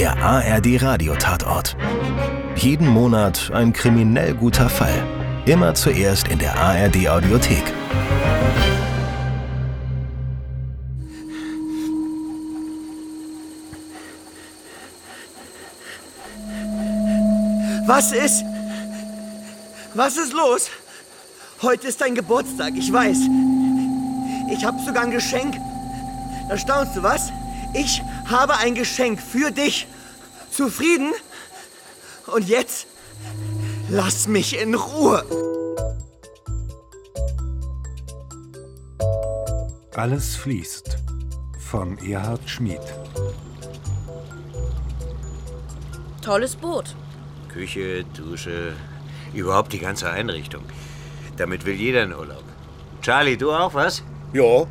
Der ARD Radiotatort. Jeden Monat ein kriminell guter Fall. Immer zuerst in der ARD Audiothek. Was ist? Was ist los? Heute ist dein Geburtstag, ich weiß. Ich habe sogar ein Geschenk. Da staunst du was? Ich habe ein Geschenk für dich. Zufrieden? Und jetzt lass mich in Ruhe. Alles fließt von Erhard Schmid. Tolles Boot. Küche, Dusche, überhaupt die ganze Einrichtung. Damit will jeder in Urlaub. Charlie, du auch was? Ja,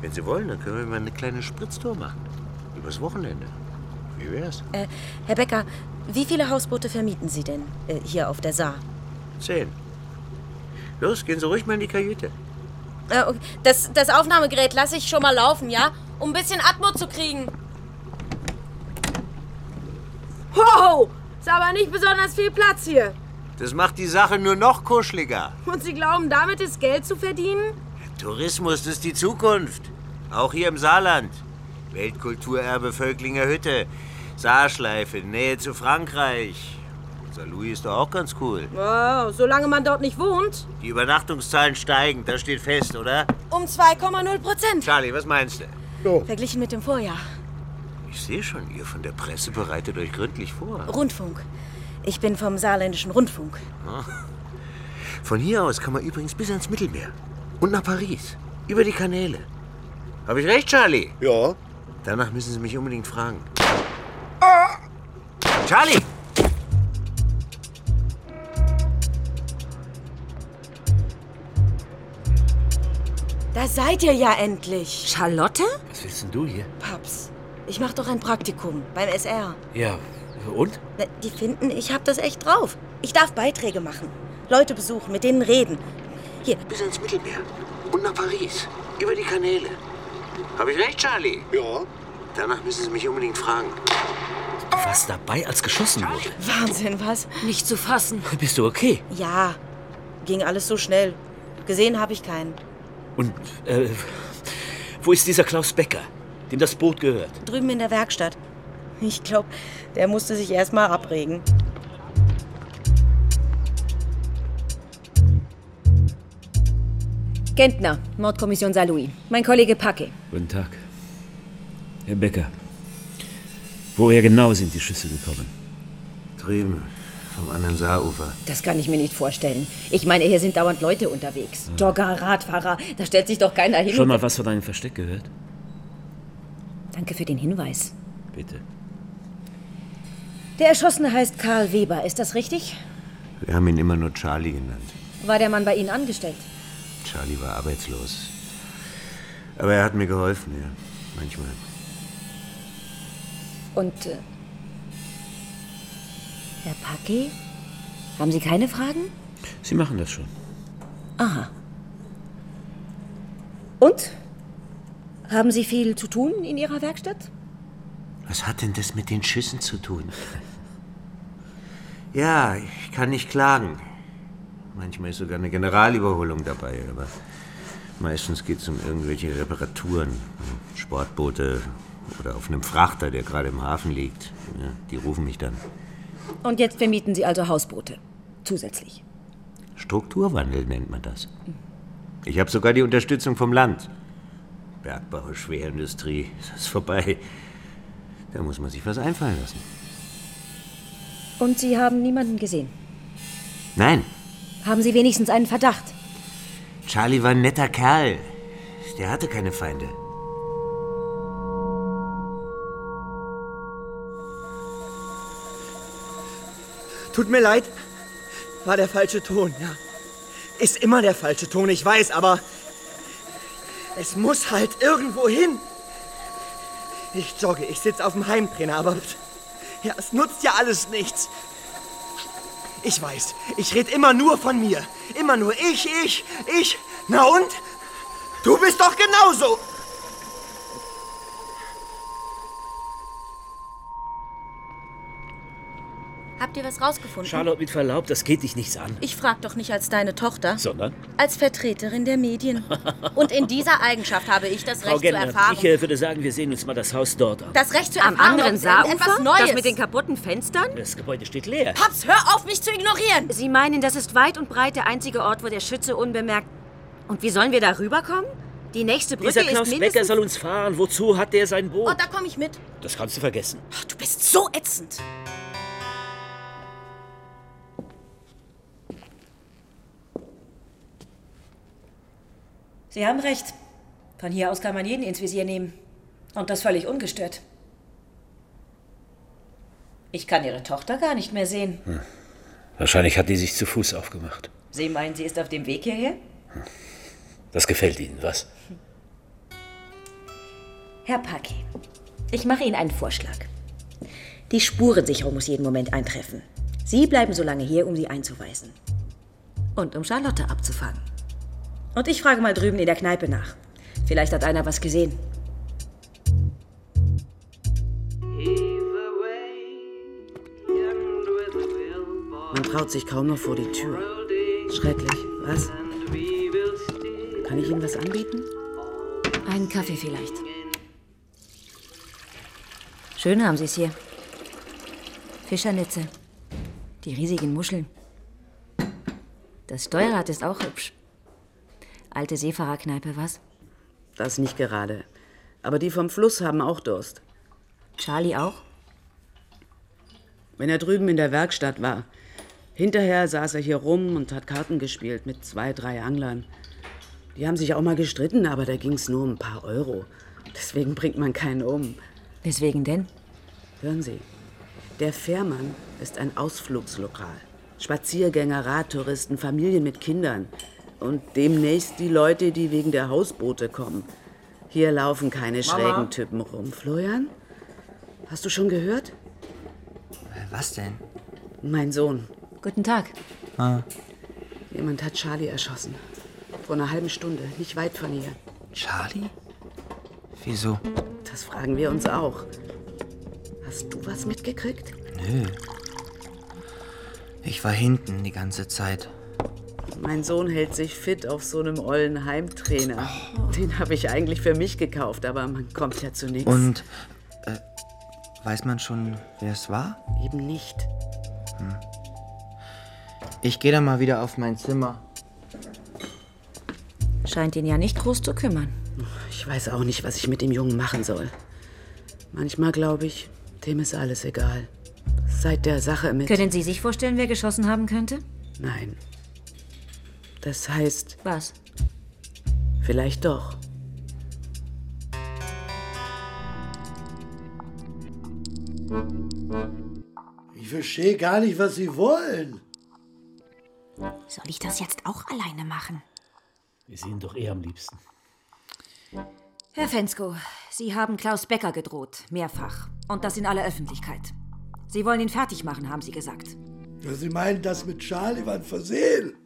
Wenn Sie wollen, dann können wir mal eine kleine Spritztour machen. Übers Wochenende. Wie wär's? Äh, Herr Becker, wie viele Hausboote vermieten Sie denn äh, hier auf der Saar? Zehn. Los, gehen Sie ruhig mal in die Kajüte. Äh, okay. das, das Aufnahmegerät lasse ich schon mal laufen, ja? Um ein bisschen Atmo zu kriegen. Ho! Ist aber nicht besonders viel Platz hier. Das macht die Sache nur noch kuscheliger. Und Sie glauben, damit ist Geld zu verdienen? Tourismus, das ist die Zukunft. Auch hier im Saarland. Weltkulturerbe Völklinger Hütte. Saarschleife, Nähe zu Frankreich. Unser Louis ist doch auch ganz cool. Oh, solange man dort nicht wohnt. Die Übernachtungszahlen steigen, das steht fest, oder? Um 2,0 Prozent. Charlie, was meinst du? Verglichen mit dem Vorjahr. Ich sehe schon, ihr von der Presse bereitet euch gründlich vor. Rundfunk. Ich bin vom saarländischen Rundfunk. Von hier aus kann man übrigens bis ans Mittelmeer. Und nach Paris. Über die Kanäle. Habe ich recht, Charlie? ja. Danach müssen Sie mich unbedingt fragen. Charlie! Da seid ihr ja endlich. Charlotte? Was willst denn du hier? Paps, ich mach doch ein Praktikum beim SR. Ja, und? Na, Die finden, ich hab das echt drauf. Ich darf Beiträge machen. Leute besuchen, mit denen reden. Hier, Bis ans Mittelmeer. Und nach Paris. Über die Kanäle. Habe ich recht, Charlie? Ja. Danach müssen Sie mich unbedingt fragen. Du warst dabei, als geschossen wurde. Wahnsinn, was? Nicht zu fassen. Bist du okay? Ja, ging alles so schnell. Gesehen habe ich keinen. Und, äh, wo ist dieser Klaus Becker, dem das Boot gehört? Drüben in der Werkstatt. Ich glaube, der musste sich erst mal abregen. Gentner, Mordkommission Saarlouis. Mein Kollege Packe. Guten Tag. Herr Becker, woher genau sind die Schüsse gekommen? Drüben, vom anderen Saarufer. Das kann ich mir nicht vorstellen. Ich meine, hier sind dauernd Leute unterwegs. Jogger, Radfahrer, da stellt sich doch keiner hin. Schon mal was von einem Versteck gehört? Danke für den Hinweis. Bitte. Der Erschossene heißt Karl Weber, ist das richtig? Wir haben ihn immer nur Charlie genannt. War der Mann bei Ihnen angestellt? Charlie war arbeitslos. Aber er hat mir geholfen, ja. Manchmal. Und, äh, Herr Packe? Haben Sie keine Fragen? Sie machen das schon. Aha. Und? Haben Sie viel zu tun in Ihrer Werkstatt? Was hat denn das mit den Schüssen zu tun? Ja, ich kann nicht klagen. Manchmal ist sogar eine Generalüberholung dabei, aber meistens geht es um irgendwelche Reparaturen. Sportboote oder auf einem Frachter, der gerade im Hafen liegt. Ja, die rufen mich dann. Und jetzt vermieten Sie also Hausboote. Zusätzlich. Strukturwandel nennt man das. Ich habe sogar die Unterstützung vom Land. Bergbau, Schwerindustrie, das ist vorbei. Da muss man sich was einfallen lassen. Und Sie haben niemanden gesehen. Nein, Haben Sie wenigstens einen Verdacht? Charlie war ein netter Kerl. Der hatte keine Feinde. Tut mir leid. War der falsche Ton, ja. Ist immer der falsche Ton, ich weiß, aber es muss halt irgendwo hin. Ich jogge, ich sitze auf dem Heimtrainer, aber ja, es nutzt ja alles nichts. Ich weiß, ich rede immer nur von mir. Immer nur ich, ich, ich. Na und? Du bist doch genauso. Habt ihr was rausgefunden? Charlotte, mit Verlaub, das geht dich nichts an. Ich frag doch nicht als deine Tochter, Sondern? als Vertreterin der Medien. Und in dieser Eigenschaft habe ich das Frau Recht zu Gentner, erfahren. ich äh, würde sagen, wir sehen uns mal das Haus dort an. das Recht zu Am erfahren, anderen es irgendetwas Saarufer? Neues. Das mit den kaputten Fenstern? Das Gebäude steht leer. Paps, hör auf, mich zu ignorieren! Sie meinen, das ist weit und breit der einzige Ort, wo der Schütze unbemerkt... Und wie sollen wir da rüberkommen? Die nächste Brücke Dieser ist Klaus Becker mindestens... soll uns fahren. Wozu hat der sein Oh, Boot? da komme ich mit. Das kannst du vergessen. Ach, du bist so ätzend. Sie haben recht. Von hier aus kann man jeden ins Visier nehmen. Und das völlig ungestört. Ich kann Ihre Tochter gar nicht mehr sehen. Wahrscheinlich hat die sich zu Fuß aufgemacht. Sie meinen, sie ist auf dem Weg hierher? Das gefällt Ihnen, was? Herr Paki, ich mache Ihnen einen Vorschlag. Die Spurensicherung muss jeden Moment eintreffen. Sie bleiben so lange hier, um sie einzuweisen. Und um Charlotte abzufangen. Und ich frage mal drüben in der Kneipe nach. Vielleicht hat einer was gesehen. Man traut sich kaum noch vor die Tür. Schrecklich. Was? Kann ich Ihnen was anbieten? Einen Kaffee vielleicht. Schön haben Sie es hier. Fischernetze. Die riesigen Muscheln. Das Steuerrad ist auch hübsch. Alte Seefahrerkneipe, was? Das nicht gerade. Aber die vom Fluss haben auch Durst. Charlie auch? Wenn er drüben in der Werkstatt war. Hinterher saß er hier rum und hat Karten gespielt mit zwei, drei Anglern. Die haben sich auch mal gestritten, aber da ging's nur um ein paar Euro. Deswegen bringt man keinen um. Weswegen denn? Hören Sie, der Fährmann ist ein Ausflugslokal. Spaziergänger, Radtouristen, Familien mit Kindern. Und demnächst die Leute, die wegen der Hausboote kommen. Hier laufen keine Mama? schrägen Typen rum. Florian? Hast du schon gehört? Was denn? Mein Sohn. Guten Tag. Ah. Jemand hat Charlie erschossen. Vor einer halben Stunde, nicht weit von hier. Charlie? Wieso? Das fragen wir uns auch. Hast du was mitgekriegt? Nö. Ich war hinten die ganze Zeit. Mein Sohn hält sich fit auf so einem ollen Heimtrainer. Den habe ich eigentlich für mich gekauft, aber man kommt ja zu nichts. Und äh, weiß man schon, wer es war? Eben nicht. Hm. Ich gehe dann mal wieder auf mein Zimmer. Scheint ihn ja nicht groß zu kümmern. Ich weiß auch nicht, was ich mit dem Jungen machen soll. Manchmal glaube ich, dem ist alles egal. Seit der Sache mit. Können Sie sich vorstellen, wer geschossen haben könnte? Nein. Das heißt. Was? Vielleicht doch. Ich verstehe gar nicht, was Sie wollen. Soll ich das jetzt auch alleine machen? Wir sehen doch eher am liebsten. Herr Fensko, Sie haben Klaus Becker gedroht, mehrfach. Und das in aller Öffentlichkeit. Sie wollen ihn fertig machen, haben Sie gesagt. Ja, Sie meinen, das mit Charlie war ein Versehen.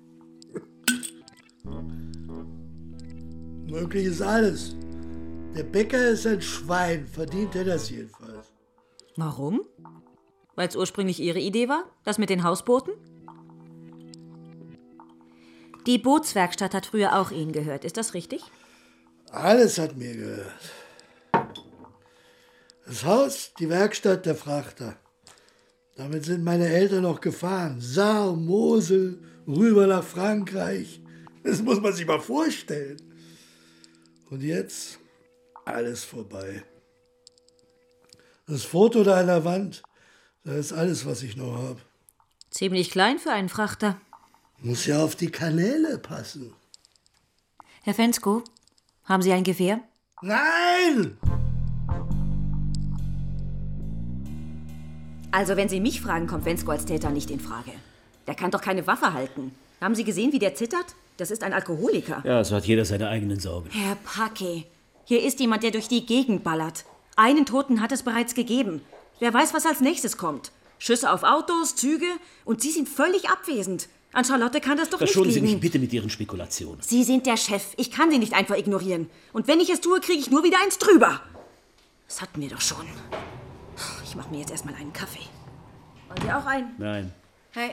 Möglich ist alles. Der Bäcker ist ein Schwein, verdient er das jedenfalls. Warum? Weil es ursprünglich Ihre Idee war? Das mit den Hausbooten? Die Bootswerkstatt hat früher auch Ihnen gehört, ist das richtig? Alles hat mir gehört. Das Haus, die Werkstatt, der Frachter. Damit sind meine Eltern noch gefahren. Saar, Mosel, rüber nach Frankreich. Das muss man sich mal vorstellen. Und jetzt alles vorbei. Das Foto da an der Wand, das ist alles, was ich noch habe. Ziemlich klein für einen Frachter. Muss ja auf die Kanäle passen. Herr Fensko, haben Sie ein Gewehr? Nein! Also, wenn Sie mich fragen, kommt Wensko als Täter nicht in Frage. Der kann doch keine Waffe halten. Haben Sie gesehen, wie der zittert? Das ist ein Alkoholiker. Ja, so hat jeder seine eigenen Sorgen. Herr Pake, hier ist jemand, der durch die Gegend ballert. Einen Toten hat es bereits gegeben. Wer weiß, was als nächstes kommt. Schüsse auf Autos, Züge und Sie sind völlig abwesend. An Charlotte kann das doch Verschonen nicht Sie liegen. mich bitte mit Ihren Spekulationen. Sie sind der Chef. Ich kann Sie nicht einfach ignorieren. Und wenn ich es tue, kriege ich nur wieder eins drüber. Das hatten wir doch schon. Ich mache mir jetzt erstmal einen Kaffee. Wollen Sie auch ein? Nein. Hi.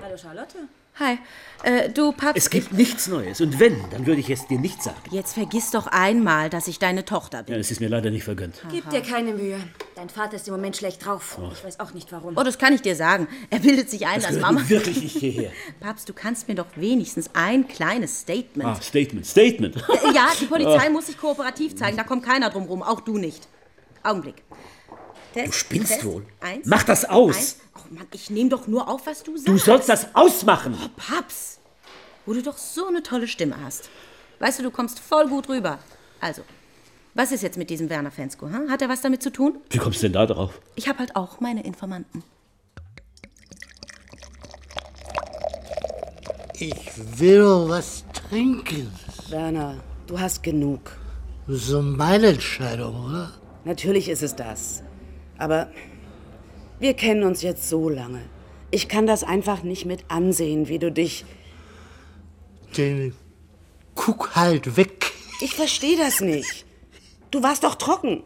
Hallo Charlotte. Hi. Äh, du, Paps. Es gibt nichts Neues. Und wenn, dann würde ich es dir nicht sagen. Jetzt vergiss doch einmal, dass ich deine Tochter bin. Ja, das ist mir leider nicht vergönnt. Gib dir keine Mühe. Dein Vater ist im Moment schlecht drauf. Oh. Ich weiß auch nicht warum. Oh, das kann ich dir sagen. Er bildet sich ein, Das dass Mama. wirklich nicht hierher. Papst, du kannst mir doch wenigstens ein kleines Statement. Ah, Statement, Statement. Ja, die Polizei Ah. muss sich kooperativ zeigen. Da kommt keiner drum rum, auch du nicht. Augenblick. Test, Du spinnst Test, wohl. Eins, Mach das aus. Eins. Oh Mann, ich nehme doch nur auf, was du sagst. Du sollst das ausmachen. Oh, Paps, wo du doch so eine tolle Stimme hast. Weißt du, du kommst voll gut rüber. Also, was ist jetzt mit diesem Werner Fensko? Hm? Hat er was damit zu tun? Wie kommst du denn da drauf? Ich habe halt auch meine Informanten. Ich will doch was trinken. Werner, du hast genug. So meine Entscheidung, oder? Natürlich ist es das. Aber wir kennen uns jetzt so lange. Ich kann das einfach nicht mit ansehen, wie du dich. Den guck halt weg. Ich verstehe das nicht. Du warst doch trocken.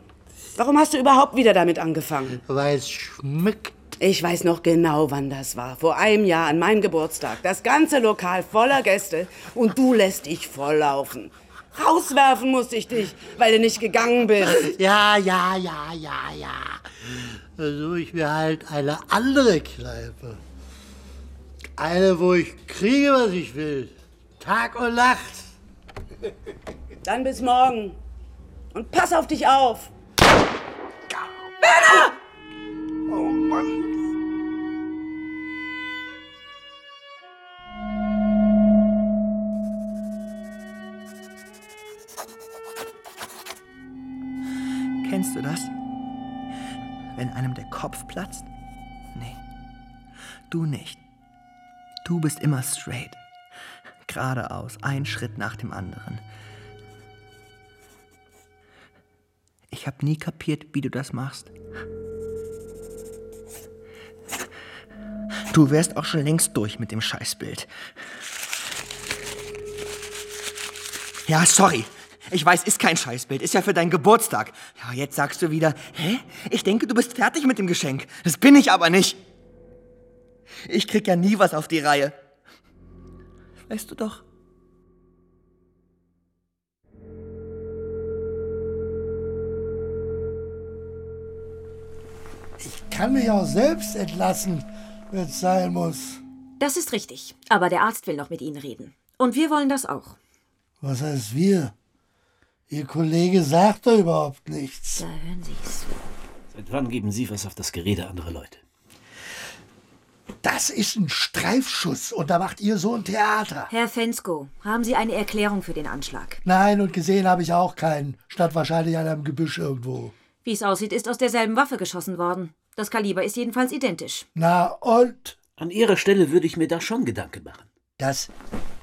Warum hast du überhaupt wieder damit angefangen? Weil es schmeckt. Ich weiß noch genau, wann das war. Vor einem Jahr an meinem Geburtstag. Das ganze Lokal voller Gäste und du lässt dich volllaufen. Rauswerfen musste ich dich, weil du nicht gegangen bist. Ja, ja, ja, ja, ja. Da suche ich mir halt eine andere Kneipe. Eine, wo ich kriege, was ich will. Tag und Nacht. Dann bis morgen. Und pass auf dich auf. Werner! Oh Mann. Kopf platzt? Nee. Du nicht. Du bist immer straight. Geradeaus, ein Schritt nach dem anderen. Ich habe nie kapiert, wie du das machst. Du wärst auch schon längst durch mit dem Scheißbild. Ja, sorry. Ich weiß, ist kein Scheißbild, ist ja für deinen Geburtstag. Ja, jetzt sagst du wieder, hä? Ich denke, du bist fertig mit dem Geschenk. Das bin ich aber nicht. Ich krieg ja nie was auf die Reihe. Weißt du doch. Ich kann mich auch selbst entlassen, wenn es sein muss. Das ist richtig. Aber der Arzt will noch mit Ihnen reden. Und wir wollen das auch. Was heißt wir? Ihr Kollege sagt doch überhaupt nichts. Da hören Sie es. Seit wann geben Sie was auf das Gerede anderer Leute? Das ist ein Streifschuss und da macht ihr so ein Theater. Herr Fensko, haben Sie eine Erklärung für den Anschlag? Nein, und gesehen habe ich auch keinen. Statt wahrscheinlich an einem Gebüsch irgendwo. Wie es aussieht, ist aus derselben Waffe geschossen worden. Das Kaliber ist jedenfalls identisch. Na und? An Ihrer Stelle würde ich mir da schon Gedanken machen. Das,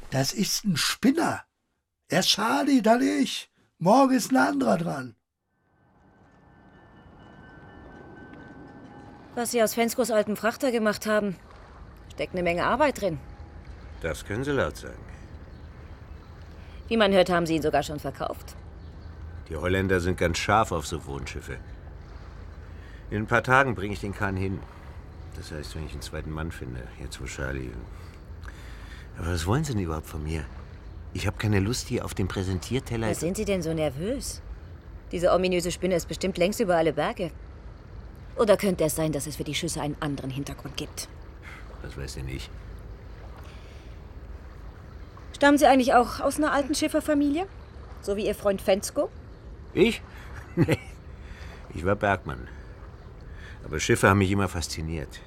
das ist ein Spinner. Erst Charlie, dann ich. Morgen ist ein anderer dran. Was Sie aus Fenskos alten Frachter gemacht haben, steckt eine Menge Arbeit drin. Das können Sie laut sagen. Wie man hört, haben Sie ihn sogar schon verkauft. Die Holländer sind ganz scharf auf so Wohnschiffe. In ein paar Tagen bringe ich den Kahn hin. Das heißt, wenn ich einen zweiten Mann finde, jetzt wo Charlie. Aber was wollen Sie denn überhaupt von mir? Ich habe keine Lust hier auf dem Präsentierteller. Was sind Sie denn so nervös? Diese ominöse Spinne ist bestimmt längst über alle Berge. Oder könnte es sein, dass es für die Schüsse einen anderen Hintergrund gibt? Das weiß ich nicht. Stammen Sie eigentlich auch aus einer alten Schifferfamilie? So wie Ihr Freund Fensko? Ich? Nee. Ich war Bergmann. Aber Schiffe haben mich immer fasziniert.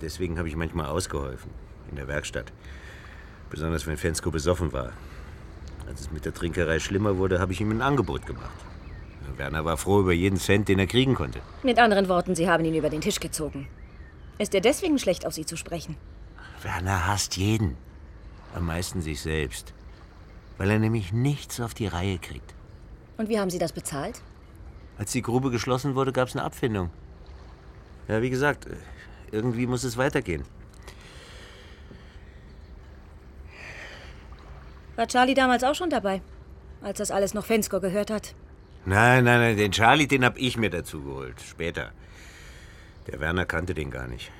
Deswegen habe ich manchmal ausgeholfen. In der Werkstatt. Besonders wenn Fensko besoffen war. Als es mit der Trinkerei schlimmer wurde, habe ich ihm ein Angebot gemacht. Werner war froh über jeden Cent, den er kriegen konnte. Mit anderen Worten, Sie haben ihn über den Tisch gezogen. Ist er deswegen schlecht, auf Sie zu sprechen? Werner hasst jeden. Am meisten sich selbst. Weil er nämlich nichts auf die Reihe kriegt. Und wie haben Sie das bezahlt? Als die Grube geschlossen wurde, gab es eine Abfindung. Ja, wie gesagt, irgendwie muss es weitergehen. War Charlie damals auch schon dabei? Als das alles noch Fensko gehört hat? Nein, nein, nein, den Charlie, den hab ich mir dazu geholt. Später. Der Werner kannte den gar nicht.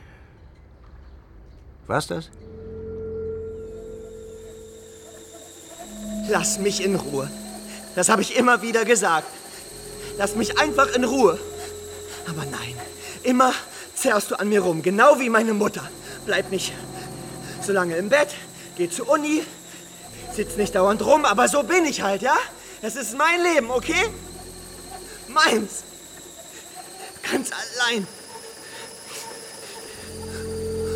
War's das? Lass mich in Ruhe. Das habe ich immer wieder gesagt. Lass mich einfach in Ruhe. Aber nein, immer zerrst du an mir rum, genau wie meine Mutter. Bleib nicht so lange im Bett, geh zur Uni, sitz nicht dauernd rum, aber so bin ich halt, ja? Das ist mein Leben, okay? Meins. Ganz allein.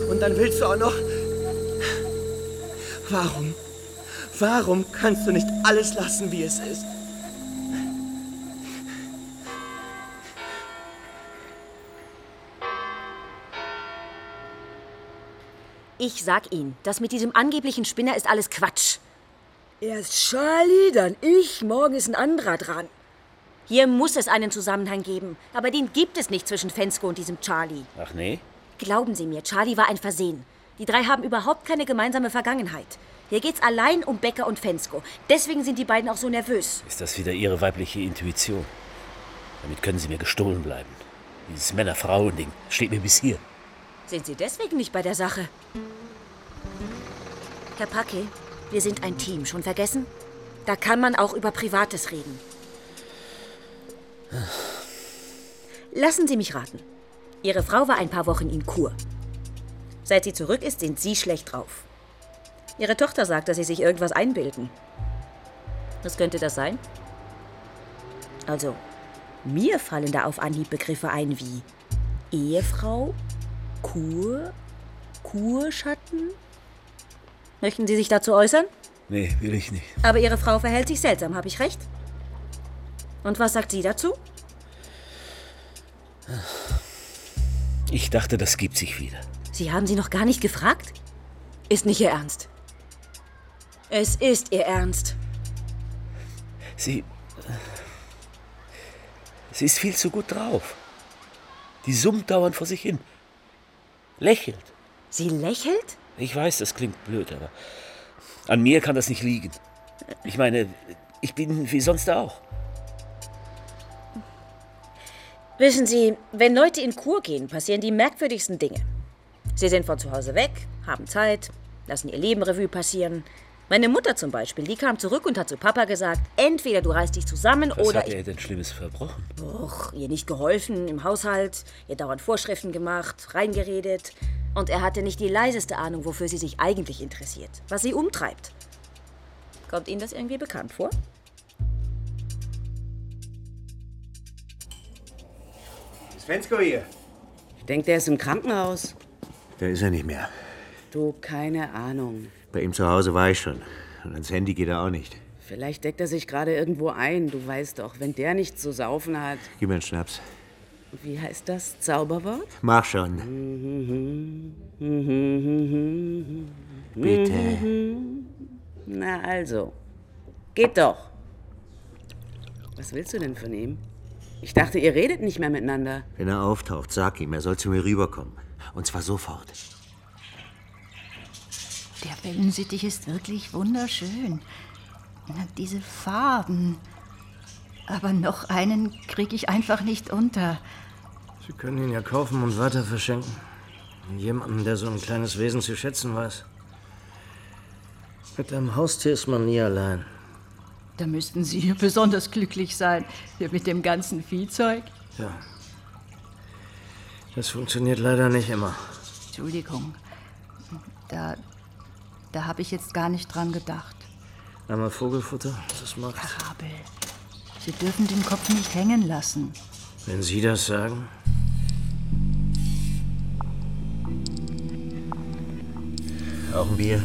Und dann willst du auch noch... Warum? Warum kannst du nicht alles lassen, wie es ist? Ich sag Ihnen, das mit diesem angeblichen Spinner ist alles Quatsch. Erst Charlie, dann ich, morgen ist ein anderer dran. Hier muss es einen Zusammenhang geben, aber den gibt es nicht zwischen Fensko und diesem Charlie. Ach nee? Glauben Sie mir, Charlie war ein Versehen. Die drei haben überhaupt keine gemeinsame Vergangenheit. Hier geht's allein um Becker und Fensko. Deswegen sind die beiden auch so nervös. Ist das wieder Ihre weibliche Intuition? Damit können Sie mir gestohlen bleiben. Dieses Männer-Frauen-Ding steht mir bis hier. Sind Sie deswegen nicht bei der Sache? Herr Packe, wir sind ein Team. Schon vergessen? Da kann man auch über Privates reden. Lassen Sie mich raten. Ihre Frau war ein paar Wochen in Kur. Seit sie zurück ist, sind Sie schlecht drauf. Ihre Tochter sagt, dass Sie sich irgendwas einbilden. Was könnte das sein? Also, mir fallen da auf Anhieb Begriffe ein wie Ehefrau, Kur, Kurschatten. Möchten Sie sich dazu äußern? Nee, will ich nicht. Aber Ihre Frau verhält sich seltsam, habe ich recht? Und was sagt sie dazu? Ich dachte, das gibt sich wieder. Sie haben sie noch gar nicht gefragt? Ist nicht Ihr Ernst. Es ist Ihr Ernst. Sie. Sie ist viel zu gut drauf. Die summt dauernd vor sich hin. Lächelt. Sie lächelt? Ich weiß, das klingt blöd, aber an mir kann das nicht liegen. Ich meine, ich bin wie sonst auch. Wissen Sie, wenn Leute in Kur gehen, passieren die merkwürdigsten Dinge. Sie sind von zu Hause weg, haben Zeit, lassen ihr Leben Revue passieren. Meine Mutter zum Beispiel, die kam zurück und hat zu Papa gesagt, entweder du reißt dich zusammen Was oder hat er denn Schlimmes verbrochen? Och, ihr nicht geholfen im Haushalt, ihr dauernd Vorschriften gemacht, reingeredet. Und er hatte nicht die leiseste Ahnung, wofür sie sich eigentlich interessiert, was sie umtreibt. Kommt Ihnen das irgendwie bekannt vor? Ist Fensko hier? Ich denke, der ist im Krankenhaus. Da ist er nicht mehr. Du, keine Ahnung. Bei ihm zu Hause war ich schon. Und ans Handy geht er auch nicht. Vielleicht deckt er sich gerade irgendwo ein. Du weißt doch, wenn der nichts zu saufen hat. Gib mir einen Schnaps. Wie heißt das Zauberwort? Mach schon. Bitte. Na also. Geht doch. Was willst du denn von ihm? Ich dachte, ihr redet nicht mehr miteinander. Wenn er auftaucht, sag ihm, er soll zu mir rüberkommen. Und zwar sofort. Der Wellensittich ist wirklich wunderschön. Diese Farben. Aber noch einen kriege ich einfach nicht unter. Sie können ihn ja kaufen und weiter verschenken. An Jemanden, der so ein kleines Wesen zu schätzen weiß. Mit einem Haustier ist man nie allein. Da müssten Sie hier besonders glücklich sein. Hier mit dem ganzen Viehzeug. Ja. Das funktioniert leider nicht immer. Entschuldigung. Da, da habe ich jetzt gar nicht dran gedacht. Einmal Vogelfutter, das macht. Herr Habel, Sie dürfen den Kopf nicht hängen lassen. Wenn Sie das sagen. Auch ein Bier?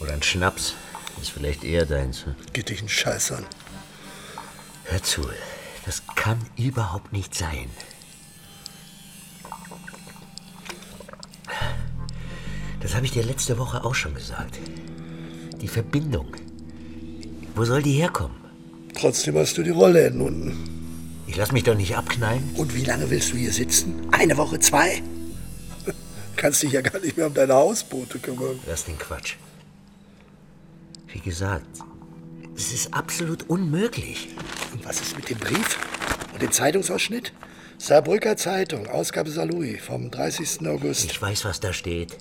Oder ein Schnaps? Ist vielleicht eher deins. hm? Geht dich einen Scheiß an. Hör zu, das kann überhaupt nicht sein. Habe ich dir letzte Woche auch schon gesagt. Die Verbindung. Wo soll die herkommen? Trotzdem hast du die Rolle entnunden. Ich lass mich doch nicht abknallen. Und wie lange willst du hier sitzen? Eine Woche, zwei? Kannst dich ja gar nicht mehr um deine Hausboote kümmern. Lass den Quatsch. Wie gesagt, es ist absolut unmöglich. Und was ist mit dem Brief? Und dem Zeitungsausschnitt? Saarbrücker Zeitung, Ausgabe Saarlouis vom 30. August. Ich weiß, was da steht.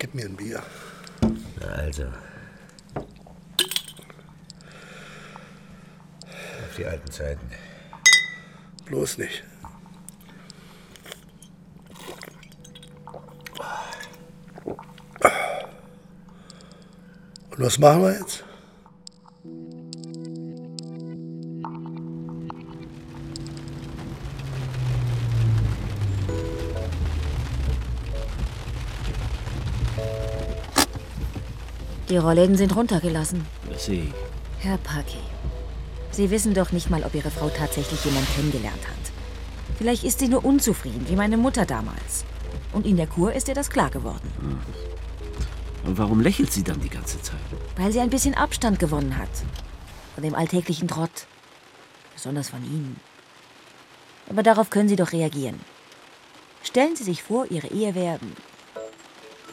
Gib mir ein Bier. Na also. Auf die alten Zeiten. Bloß nicht. Und was machen wir jetzt? Die Rollläden sind runtergelassen. Ich. Herr Paki, Sie wissen doch nicht mal, ob Ihre Frau tatsächlich jemand kennengelernt hat. Vielleicht ist sie nur unzufrieden, wie meine Mutter damals. Und in der Kur ist ihr das klar geworden. Und warum lächelt sie dann die ganze Zeit? Weil sie ein bisschen Abstand gewonnen hat. Von dem alltäglichen Trott. Besonders von Ihnen. Aber darauf können Sie doch reagieren. Stellen Sie sich vor, Ihre Ehe wäre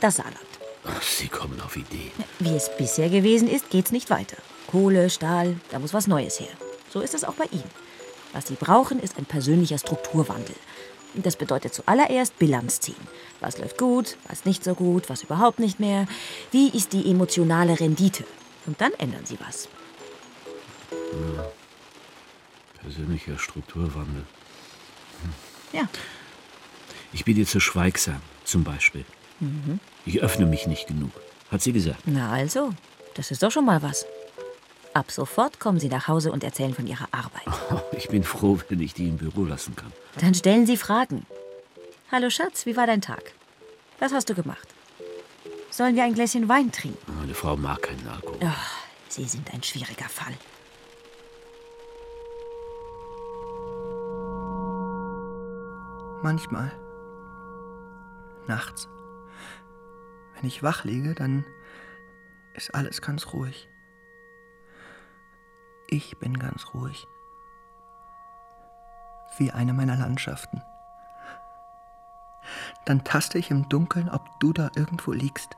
das Saarland. Ach, Sie kommen auf Ideen. Wie es bisher gewesen ist, geht's nicht weiter. Kohle, Stahl, da muss was Neues her. So ist es auch bei Ihnen. Was Sie brauchen, ist ein persönlicher Strukturwandel. Das bedeutet zuallererst Bilanz ziehen. Was läuft gut, was nicht so gut, was überhaupt nicht mehr. Wie ist die emotionale Rendite? Und dann ändern Sie was. Hm. Persönlicher Strukturwandel. Ja. Ich bin ihr zu schweigsam, zum Beispiel. Mhm. Ich öffne mich nicht genug, hat sie gesagt. Na also, das ist doch schon mal was. Ab sofort kommen Sie nach Hause und erzählen von Ihrer Arbeit. Ich bin froh, wenn ich die im Büro lassen kann. Dann stellen Sie Fragen. Hallo Schatz, wie war dein Tag? Was hast du gemacht? Sollen wir ein Gläschen Wein trinken? Meine Frau mag keinen Alkohol. Ach, Sie sind ein schwieriger Fall. Manchmal. Nachts. Wenn ich wach liege, dann ist alles ganz ruhig. Ich bin ganz ruhig. Wie eine meiner Landschaften. Dann taste ich im Dunkeln, ob du da irgendwo liegst.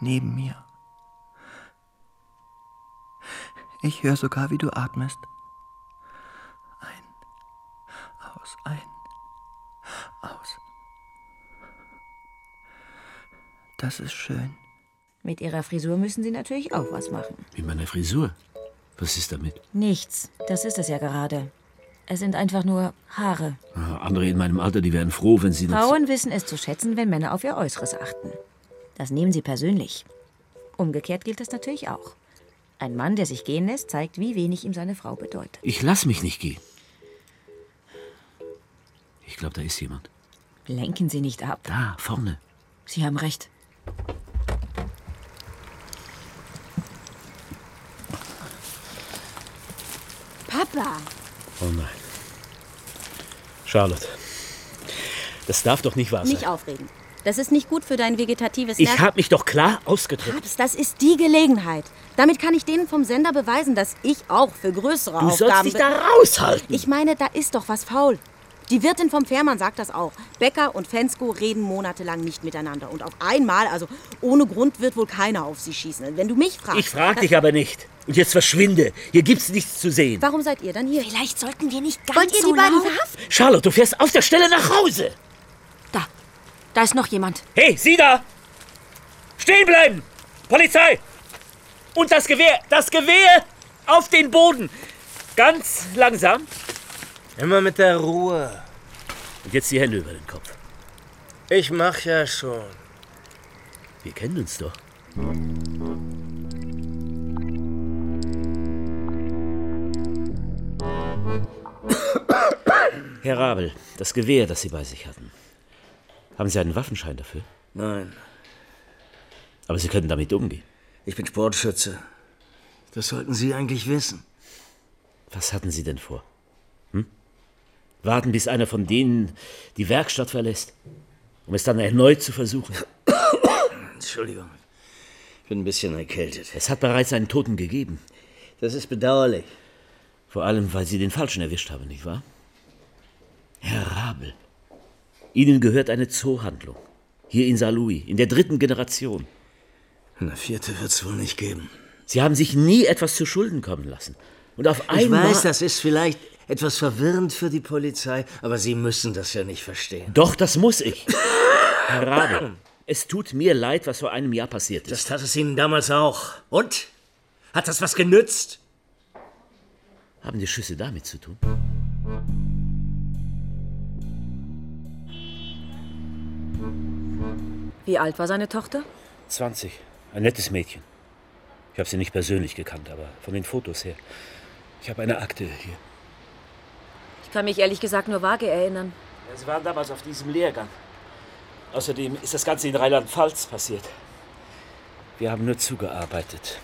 Neben mir. Ich höre sogar, wie du atmest. Ein, aus, ein, aus. Das ist schön. Mit Ihrer Frisur müssen Sie natürlich auch was machen. Mit meiner Frisur? Was ist damit? Nichts, das ist es ja gerade. Es sind einfach nur Haare. Ah, Andere in meinem Alter, die wären froh, wenn sie noch... Frauen wissen es zu schätzen, wenn Männer auf ihr Äußeres achten. Das nehmen sie persönlich. Umgekehrt gilt das natürlich auch. Ein Mann, der sich gehen lässt, zeigt, wie wenig ihm seine Frau bedeutet. Ich lass mich nicht gehen. Ich glaube, da ist jemand. Lenken Sie nicht ab. Da, vorne. Sie haben recht. Papa! Oh nein. Charlotte. Das darf doch nicht wahr sein. Nicht aufregen. Das ist nicht gut für dein vegetatives Ich Nerv- habe mich doch klar ausgedrückt. Papst, das ist die Gelegenheit. Damit kann ich denen vom Sender beweisen, dass ich auch für größere Du Aufgaben... sollst dich da raushalten. Ich meine, da ist doch was faul. Die Wirtin vom Fährmann sagt das auch. Becker und Fensko reden monatelang nicht miteinander. Und auf einmal, also ohne Grund, wird wohl keiner auf sie schießen. Und Wenn du mich fragst... Ich frag dich aber nicht. Und jetzt verschwinde. Hier gibt's nichts zu sehen. Warum seid ihr dann hier? Vielleicht sollten wir nicht ganz Wollt ihr so die beiden verhaften? Charlotte, du fährst auf der Stelle nach Hause. Da ist noch jemand. Hey, Sie da! Stehen bleiben! Polizei! Und das Gewehr, das Gewehr auf den Boden. Ganz langsam. Immer mit der Ruhe. Und jetzt die Hände über den Kopf. Ich mach ja schon. Wir kennen uns doch. Herr Rabel, das Gewehr, das Sie bei sich hatten. Haben Sie einen Waffenschein dafür? Nein. Aber Sie können damit umgehen. Ich bin Sportschütze. Das sollten Sie eigentlich wissen. Was hatten Sie denn vor? Warten, bis einer von denen die Werkstatt verlässt, um es dann erneut zu versuchen. Entschuldigung. Ich bin ein bisschen erkältet. Es hat bereits einen Toten gegeben. Das ist bedauerlich. Vor allem, weil Sie den Falschen erwischt haben, nicht wahr? Herr Rabel, Ihnen gehört eine Zoohandlung. Hier in Saarlouis, in der dritten Generation. Eine vierte wird's wohl nicht geben. Sie haben sich nie etwas zu Schulden kommen lassen. Und auf Ich einmal... weiß, das ist vielleicht etwas verwirrend für die Polizei, aber Sie müssen das ja nicht verstehen. Doch, das muss ich. Herr Rabe, es tut mir leid, was vor einem Jahr passiert ist. Das tat es Ihnen damals auch. Und? Hat das was genützt? Haben die Schüsse damit zu tun? Wie alt war seine Tochter? 20. Ein nettes Mädchen. Ich habe sie nicht persönlich gekannt, aber von den Fotos her. Ich habe eine Akte hier. Ich kann mich ehrlich gesagt nur vage erinnern. Ja, sie waren damals auf diesem Lehrgang. Außerdem ist das Ganze in Rheinland-Pfalz passiert. Wir haben nur zugearbeitet.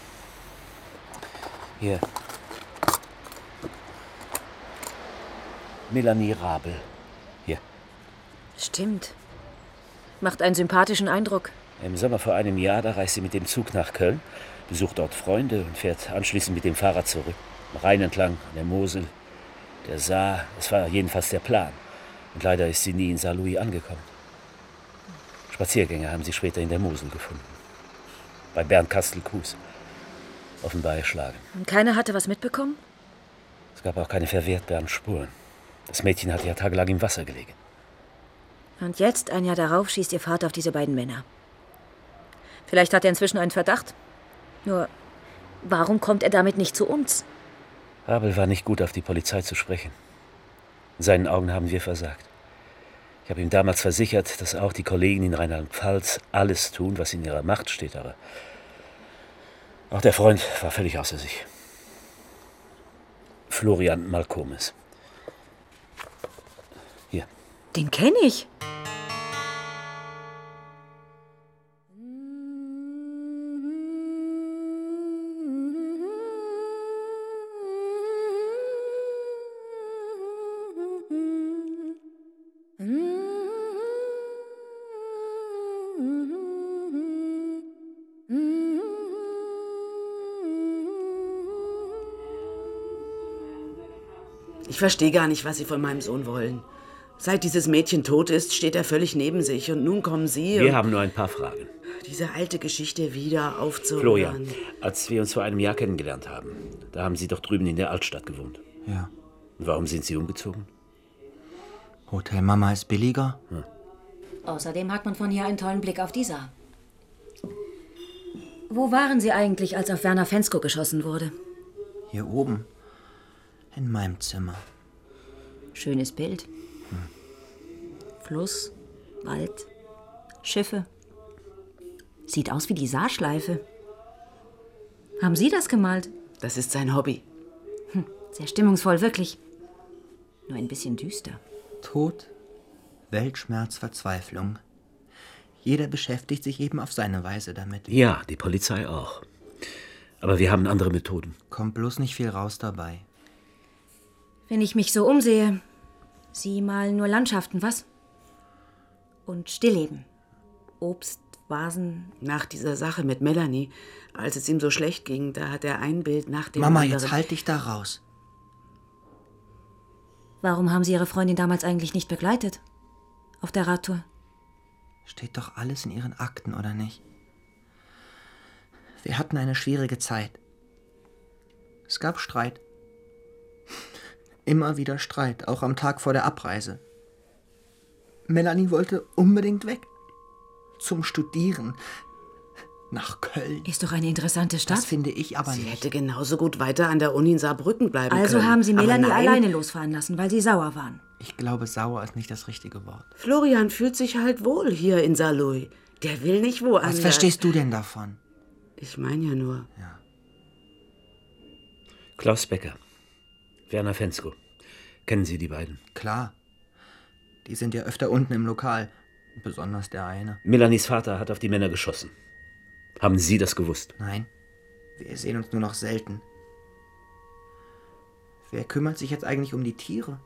Hier. Melanie Rabel. Hier. Stimmt. Macht einen sympathischen Eindruck. Im Sommer vor einem Jahr, da reist sie mit dem Zug nach Köln, besucht dort Freunde und fährt anschließend mit dem Fahrrad zurück. Am Rhein entlang, an der Mosel, der Saar. Das war jedenfalls der Plan. Und leider ist sie nie in Saarlouis angekommen. Spaziergänger haben sie später in der Mosel gefunden. Bei Bernd Kastel-Kues. Offenbar erschlagen. Und keiner hatte was mitbekommen? Es gab auch keine verwertbaren Spuren. Das Mädchen hatte ja tagelang im Wasser gelegen. Und jetzt, ein Jahr darauf, schießt ihr Vater auf diese beiden Männer. Vielleicht hat er inzwischen einen Verdacht. Nur, warum kommt er damit nicht zu uns? Rabel war nicht gut auf die Polizei zu sprechen. In seinen Augen haben wir versagt. Ich habe ihm damals versichert, dass auch die Kollegen in Rheinland-Pfalz alles tun, was in ihrer Macht steht, aber auch der Freund war völlig außer sich. Florian Malkomes. Hier. Den kenne ich. Ich verstehe gar nicht, was Sie von meinem Sohn wollen. Seit dieses Mädchen tot ist, steht er völlig neben sich. Und nun kommen Sie. Wir und haben nur ein paar Fragen. Diese alte Geschichte wieder aufzuhören. Florian, als wir uns vor einem Jahr kennengelernt haben, da haben Sie doch drüben in der Altstadt gewohnt. Ja. Und warum sind Sie umgezogen? Hotel Mama ist billiger. Außerdem hat man von hier einen tollen Blick auf die Saar. Wo waren Sie eigentlich, als auf Werner Fensko geschossen wurde? Hier oben. In meinem Zimmer. Schönes Bild. Fluss, Wald, Schiffe. Sieht aus wie die Saarschleife. Haben Sie das gemalt? Das ist sein Hobby. Hm, sehr stimmungsvoll, wirklich. Nur ein bisschen düster. Tod, Weltschmerz, Verzweiflung. Jeder beschäftigt sich eben auf seine Weise damit. Ja, die Polizei auch. Aber wir haben andere Methoden. Kommt bloß nicht viel raus dabei. Wenn ich mich so umsehe, Sie malen nur Landschaften, was? Und Stillleben. Obst, Vasen. Nach dieser Sache mit Melanie, als es ihm so schlecht ging, da hat er ein Bild nach dem Mama, anderen. jetzt halt dich da raus. Warum haben Sie Ihre Freundin damals eigentlich nicht begleitet? Auf der Radtour? Steht doch alles in ihren Akten, oder nicht? Wir hatten eine schwierige Zeit. Es gab Streit. Immer wieder Streit, auch am Tag vor der Abreise. Melanie wollte unbedingt weg. Zum Studieren. Nach Köln. Ist doch eine interessante Stadt. Das finde ich aber Sie nicht. hätte genauso gut weiter an der Uni in Saarbrücken bleiben Also können. haben Sie Melanie alleine losfahren lassen, weil Sie sauer waren. Ich glaube, sauer ist nicht das richtige Wort. Florian fühlt sich halt wohl hier in Saarlouis. Der will nicht woanders. Was verstehst du denn davon? Ich meine ja nur. Klaus Becker, Werner Fensko. Kennen Sie die beiden? Klar. Die sind ja öfter unten im Lokal. Besonders der eine. Melanies Vater hat auf die Männer geschossen. Haben Sie das gewusst? Nein, wir sehen uns nur noch selten. Wer kümmert sich jetzt eigentlich um die Tiere?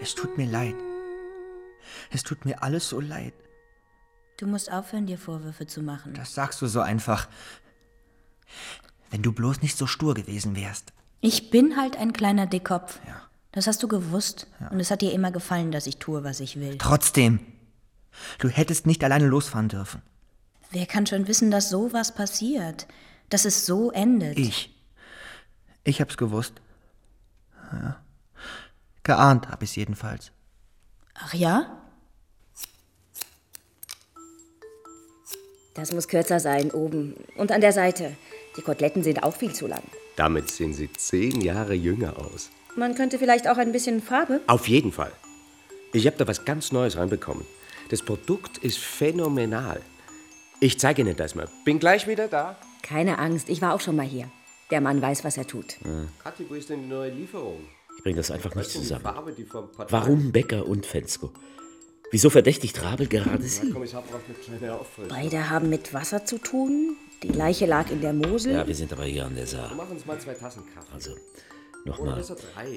Es tut mir leid. Es tut mir alles so leid. Du musst aufhören, dir Vorwürfe zu machen. Das sagst du so einfach. Wenn du bloß nicht so stur gewesen wärst. Ich bin halt ein kleiner Dickkopf. Das hast du gewusst. Und es hat dir immer gefallen, dass ich tue, was ich will. Trotzdem. Du hättest nicht alleine losfahren dürfen. Wer kann schon wissen, dass sowas passiert? Dass es so endet? Ich. Ich hab's gewusst. Ja. Geahnt hab ich's jedenfalls. Ach ja? Das muss kürzer sein, oben und an der Seite. Die Koteletten sind auch viel zu lang. Damit sehen Sie zehn Jahre jünger aus. Man könnte vielleicht auch ein bisschen Farbe. Auf jeden Fall. Ich habe da was ganz Neues reinbekommen. Das Produkt ist phänomenal. Ich zeige Ihnen das mal. Bin gleich wieder da. Keine Angst, ich war auch schon mal hier. Der Mann weiß, was er tut. Kathi, wo ist denn die neue Lieferung? Ich bringe das einfach nicht zusammen. Warum Becker und Fensko? Wieso verdächtigt Rabel gerade sie? Beide haben mit Wasser zu tun. Die Leiche lag in der Mosel. Ja, wir sind aber hier an der Saar. Machen uns mal zwei Tassen Kaffee. Also, nochmal.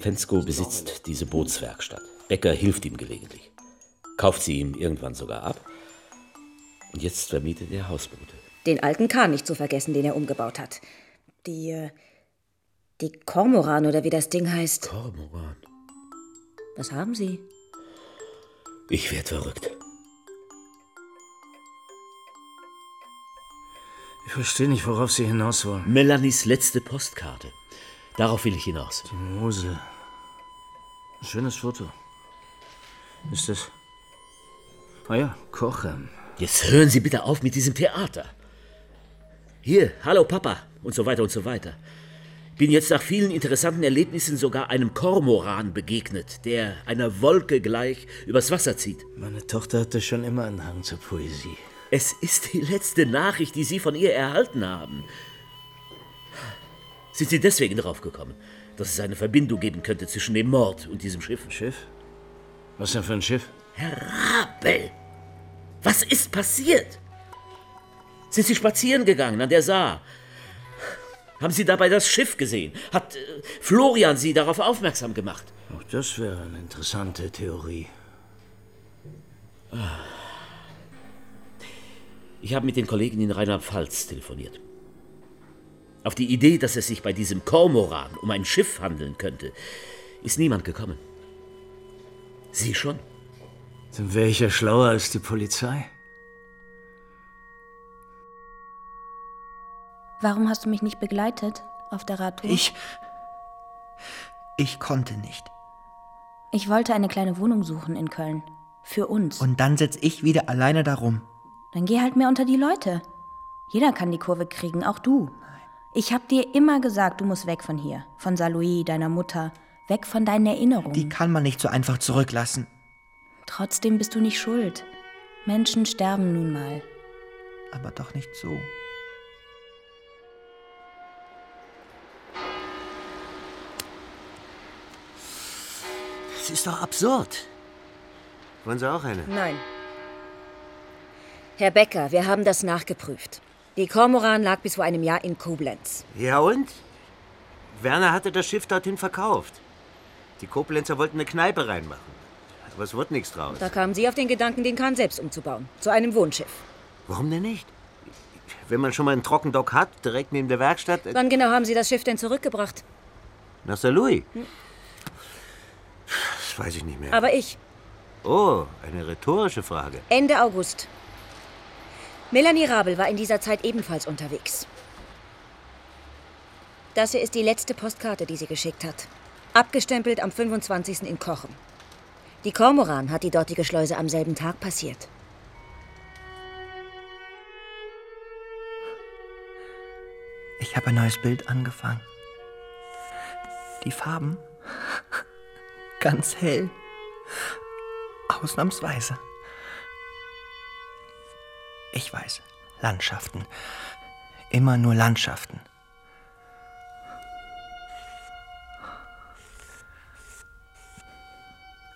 Fensko besitzt diese Bootswerkstatt. Becker hilft ihm gelegentlich. Kauft sie ihm irgendwann sogar ab. Und jetzt vermietet er Hausboote. Den alten Kahn nicht zu vergessen, den er umgebaut hat. Die, äh, die Kormoran oder wie das Ding heißt. Kormoran? Was haben Sie? Ich werd verrückt. Ich verstehe nicht, worauf Sie hinaus wollen. Melanies letzte Postkarte. Darauf will ich hinaus. Die Mosel. Ein schönes Foto. Ist das. Ah ja, Kochen. Jetzt hören Sie bitte auf mit diesem Theater. Hier, hallo Papa und so weiter und so weiter. Bin jetzt nach vielen interessanten Erlebnissen sogar einem Kormoran begegnet, der einer Wolke gleich übers Wasser zieht. Meine Tochter hatte schon immer einen Hang zur Poesie. Es ist die letzte Nachricht, die Sie von ihr erhalten haben. Sind Sie deswegen darauf gekommen, dass es eine Verbindung geben könnte zwischen dem Mord und diesem Schiff? Schiff? Was denn für ein Schiff? Herr Rabel, was ist passiert? Sind Sie spazieren gegangen an der Saar? Haben Sie dabei das Schiff gesehen? Hat äh, Florian Sie darauf aufmerksam gemacht? Auch das wäre eine interessante Theorie. Ich habe mit den Kollegen in Rheinland-Pfalz telefoniert. Auf die Idee, dass es sich bei diesem Kormoran um ein Schiff handeln könnte, ist niemand gekommen. Sie schon? Dann wäre ich ja schlauer als die Polizei. Warum hast du mich nicht begleitet auf der Radtour? Ich. Ich konnte nicht. Ich wollte eine kleine Wohnung suchen in Köln. Für uns. Und dann sitz ich wieder alleine da rum. Dann geh halt mehr unter die Leute. Jeder kann die Kurve kriegen, auch du. Ich hab dir immer gesagt, du musst weg von hier. Von Saloui, deiner Mutter. Weg von deinen Erinnerungen. Die kann man nicht so einfach zurücklassen. Trotzdem bist du nicht schuld. Menschen sterben nun mal. Aber doch nicht so. Das ist doch absurd. Wollen Sie auch eine? Nein. Herr Becker, wir haben das nachgeprüft. Die Kormoran lag bis vor einem Jahr in Koblenz. Ja und? Werner hatte das Schiff dorthin verkauft. Die Koblenzer wollten eine Kneipe reinmachen. Aber es wurde nichts draus. Da kamen Sie auf den Gedanken, den Kahn selbst umzubauen. Zu einem Wohnschiff. Warum denn nicht? Wenn man schon mal einen Trockendock hat, direkt neben der Werkstatt, äh, Wann genau haben Sie das Schiff denn zurückgebracht? nach St. Louis. Hm. Das weiß ich nicht mehr. Aber ich. Oh, eine rhetorische Frage. Ende August. Melanie Rabel war in dieser Zeit ebenfalls unterwegs. Das hier ist die letzte Postkarte, die sie geschickt hat. Abgestempelt am 25. in Kochen. Die Kormoran hat die dortige Schleuse am selben Tag passiert. Ich habe ein neues Bild angefangen. Die Farben ganz hell. Ausnahmsweise. Ich weiß, Landschaften. Immer nur Landschaften.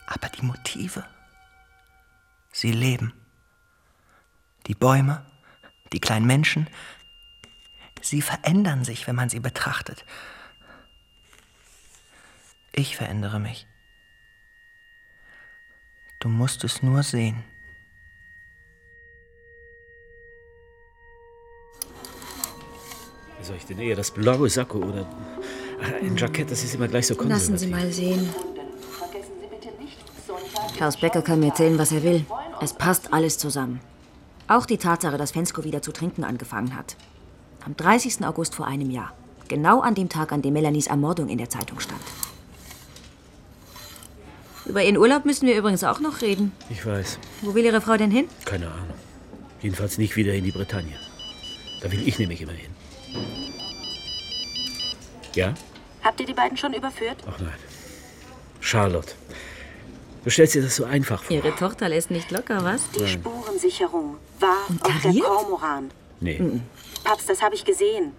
Aber die Motive, sie leben. Die Bäume, die kleinen Menschen, sie verändern sich, wenn man sie betrachtet. Ich verändere mich. Du musst es nur sehen. Soll ich denn eher das blaue Sakko oder ein Jackett, das ist immer gleich so konservativ. Lassen Sie mal sehen. Klaus Becker kann mir erzählen, was er will. Es passt alles zusammen. Auch die Tatsache, dass Fensko wieder zu trinken angefangen hat. Am 30. August vor einem Jahr. Genau an dem Tag, an dem Melanies Ermordung in der Zeitung stand. Über ihren Urlaub müssen wir übrigens auch noch reden. Ich weiß. Wo will Ihre Frau denn hin? Keine Ahnung. Jedenfalls nicht wieder in die Bretagne. Da will ich nämlich immer hin. Ja? Habt ihr die beiden schon überführt? Ach nein. Charlotte. Du stellst dir das so einfach vor. Ihre Tochter lässt nicht locker, was? Die Spurensicherung war auf der? Kormoran. Nee. Paps, das habe ich gesehen.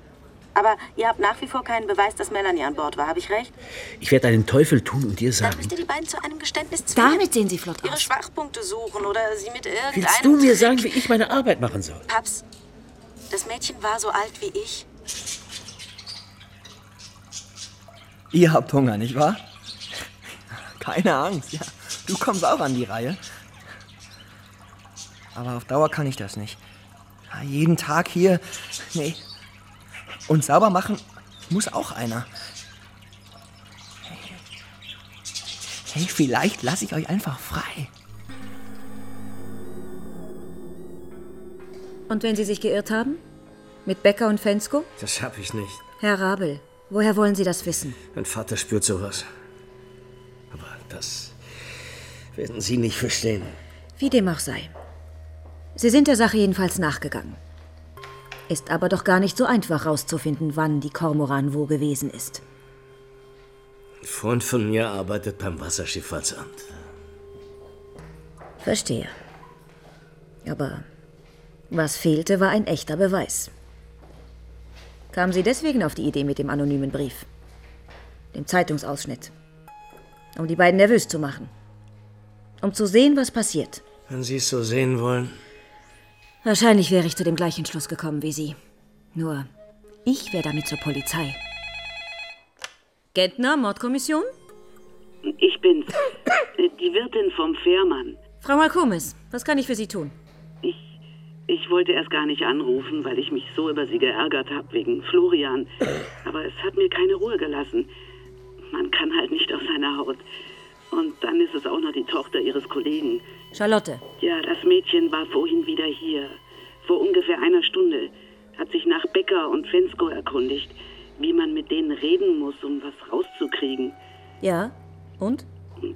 Aber ihr habt nach wie vor keinen Beweis, dass Melanie an Bord war. Habe ich recht? Ich werde einen Teufel tun und dir Dann sagen. müsst ihr die beiden zu einem Geständnis zwingen. Damit sehen Sie flott Ihre aus. Schwachpunkte suchen oder sie mit irgendeinem... Willst du mir sagen, wie ich meine Arbeit machen soll? Paps, das Mädchen war so alt wie ich. Ihr habt Hunger, nicht wahr? Keine Angst, ja. Du kommst auch an die Reihe. Aber auf Dauer kann ich das nicht. Ja, jeden Tag hier. Nee. Und sauber machen muss auch einer. Hey, vielleicht lasse ich euch einfach frei. Und wenn Sie sich geirrt haben? Mit Becker und Fensko? Das hab ich nicht. Herr Rabel, woher wollen Sie das wissen? Mein Vater spürt sowas. Aber das werden Sie nicht verstehen. Wie dem auch sei. Sie sind der Sache jedenfalls nachgegangen. Ist aber doch gar nicht so einfach rauszufinden, wann die Kormoran wo gewesen ist. Ein Freund von mir arbeitet beim Wasserschifffahrtsamt. Verstehe. Aber was fehlte, war ein echter Beweis. Kamen Sie deswegen auf die Idee mit dem anonymen Brief? Dem Zeitungsausschnitt? Um die beiden nervös zu machen? Um zu sehen, was passiert? Wenn Sie es so sehen wollen. Wahrscheinlich wäre ich zu dem gleichen Schluss gekommen wie Sie. Nur, ich wäre damit zur Polizei. Gentner, Mordkommission? Ich bin's. Die Wirtin vom Fährmann. Frau Malkomis, was kann ich für Sie tun? Ich wollte erst gar nicht anrufen, weil ich mich so über sie geärgert habe wegen Florian. Aber es hat mir keine Ruhe gelassen. Man kann halt nicht aus seiner Haut. Und dann ist es auch noch die Tochter ihres Kollegen. Charlotte. Ja, das Mädchen war vorhin wieder hier. Vor ungefähr einer Stunde. Hat sich nach Becker und Fensko erkundigt, wie man mit denen reden muss, um was rauszukriegen. Ja? Und?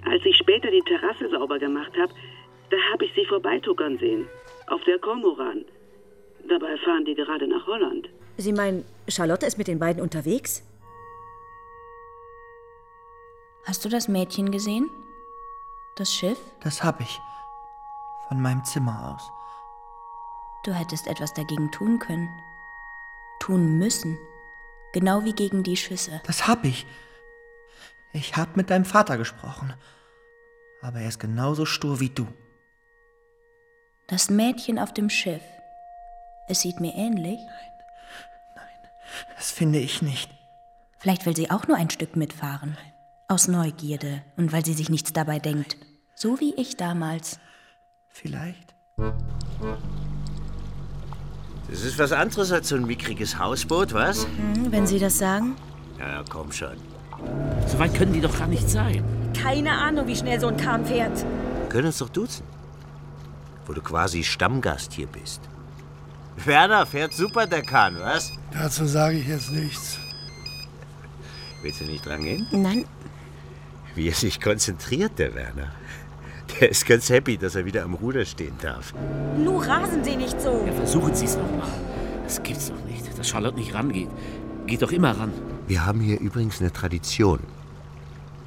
Als ich später die Terrasse sauber gemacht habe, da habe ich sie vorbeituckern sehen. Auf der Kormoran. Dabei fahren die gerade nach Holland. Sie meinen, Charlotte ist mit den beiden unterwegs? Hast du das Mädchen gesehen? Das Schiff? Das hab ich. Von meinem Zimmer aus. Du hättest etwas dagegen tun können. Tun müssen. Genau wie gegen die Schüsse. Das hab ich. Ich hab mit deinem Vater gesprochen. Aber er ist genauso stur wie du. Das Mädchen auf dem Schiff. Es sieht mir ähnlich. Das finde ich nicht. Vielleicht will sie auch nur ein Stück mitfahren. Aus Neugierde und weil sie sich nichts dabei denkt. So wie ich damals. Vielleicht. Das ist was anderes als so ein mickriges Hausboot, was? Hm, wenn Sie das sagen. Ja, ja, komm schon. So weit können die doch gar nicht sein. Keine Ahnung, wie schnell so ein Kahn fährt. Wir können uns doch duzen. Wo du quasi Stammgast hier bist. Werner fährt super der Kahn, was? Dazu sage ich jetzt nichts. Willst du nicht dran gehen? Nein. Wie er sich konzentriert, der Werner. Der ist ganz happy, dass er wieder am Ruder stehen darf. Nu rasen Sie nicht so. Ja, versuchen Sie es noch mal. Das gibt's doch nicht, dass Charlotte nicht rangeht. Geht doch immer ran. Wir haben hier übrigens eine Tradition.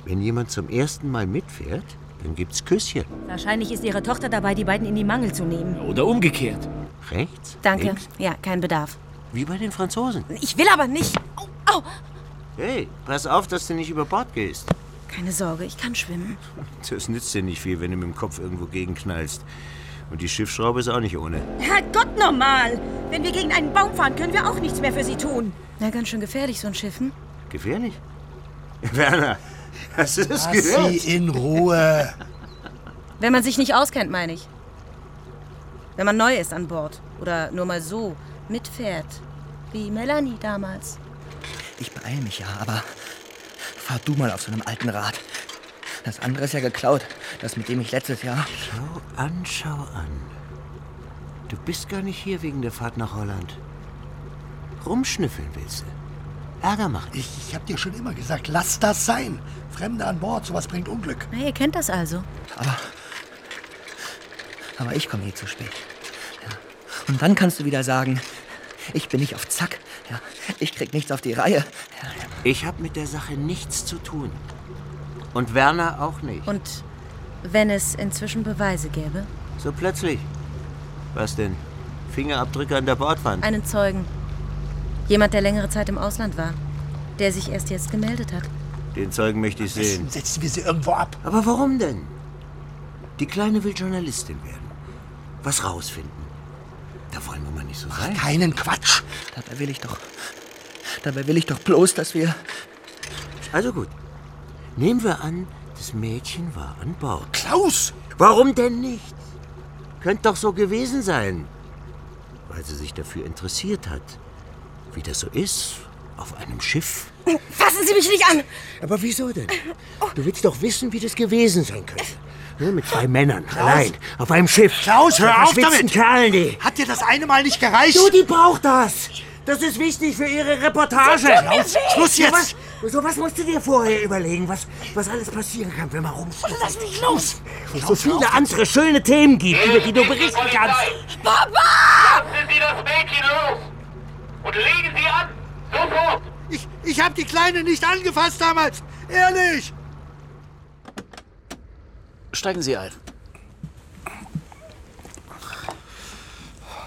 Wenn jemand zum ersten Mal mitfährt, dann gibt's Küsschen. Wahrscheinlich ist Ihre Tochter dabei, die beiden in die Mangel zu nehmen. Oder umgekehrt. Rechts? Danke. Links? Ja, kein Bedarf. Wie bei den Franzosen. Ich will aber nicht. Au, au. Hey, pass auf, dass du nicht über Bord gehst. Keine Sorge, ich kann schwimmen. Das nützt dir nicht viel, wenn du mit dem Kopf irgendwo gegenknallst. Und die Schiffsschraube ist auch nicht ohne. Herrgott normal! Wenn wir gegen einen Baum fahren, können wir auch nichts mehr für Sie tun. Na, ganz schön gefährlich, so ein Schiff, hm? Gefährlich? Werner, hast du das Lass gehört? sie in Ruhe. Wenn man sich nicht auskennt, meine ich. Wenn man neu ist an Bord. Oder nur mal so mitfährt. Wie Melanie damals. Ich beeil mich ja, aber fahr du mal auf so einem alten Rad. Das andere ist ja geklaut. Das, mit dem ich letztes Jahr. Schau an, schau an. Du bist gar nicht hier wegen der Fahrt nach Holland. Rumschnüffeln willst du. Ärger machen. Ich, ich hab dir schon immer gesagt, lass das sein. Fremde an Bord, sowas bringt Unglück. Na, ihr kennt das also. Aber. Aber ich komme eh zu spät. Ja. Und dann kannst du wieder sagen, ich bin nicht auf Zack. Ja. Ich krieg nichts auf die Reihe. Ich habe mit der Sache nichts zu tun. Und Werner auch nicht. Und wenn es inzwischen Beweise gäbe? So plötzlich. Was denn? Fingerabdrücke an der Bordwand. Einen Zeugen. Jemand, der längere Zeit im Ausland war. Der sich erst jetzt gemeldet hat. Den Zeugen möchte ich sehen. Setzen wir sie irgendwo ab. Aber warum denn? Die Kleine will Journalistin werden. Was rausfinden. Da wollen wir mal nicht so sein. Keinen Quatsch. Dabei will ich doch. Dabei will ich doch bloß, dass wir. Also gut. Nehmen wir an, das Mädchen war an Bord. Klaus! Warum denn nicht? Könnte doch so gewesen sein. Weil sie sich dafür interessiert hat. Wie das so ist, auf einem Schiff. Fassen Sie mich nicht an! Aber wieso denn? Du willst doch wissen, wie das gewesen sein könnte. Ne, mit zwei Männern, Klaus? allein, auf einem Schiff. Klaus, hör auf damit! Kerlen, die. Hat dir das eine Mal nicht gereicht? Du, die braucht das! Das ist wichtig für ihre Reportage. Weh. Schluss jetzt. So was, musst du dir vorher überlegen, was, was alles passieren kann, wenn man rumsteht. Lass mich los! Es so viele andere schöne Themen gibt, über die du berichten kannst. Papa! Lassen Sie das Mädchen los! Und legen Sie an! Sofort! Ich, ich hab die Kleine nicht angefasst damals. Ehrlich! Steigen Sie ein.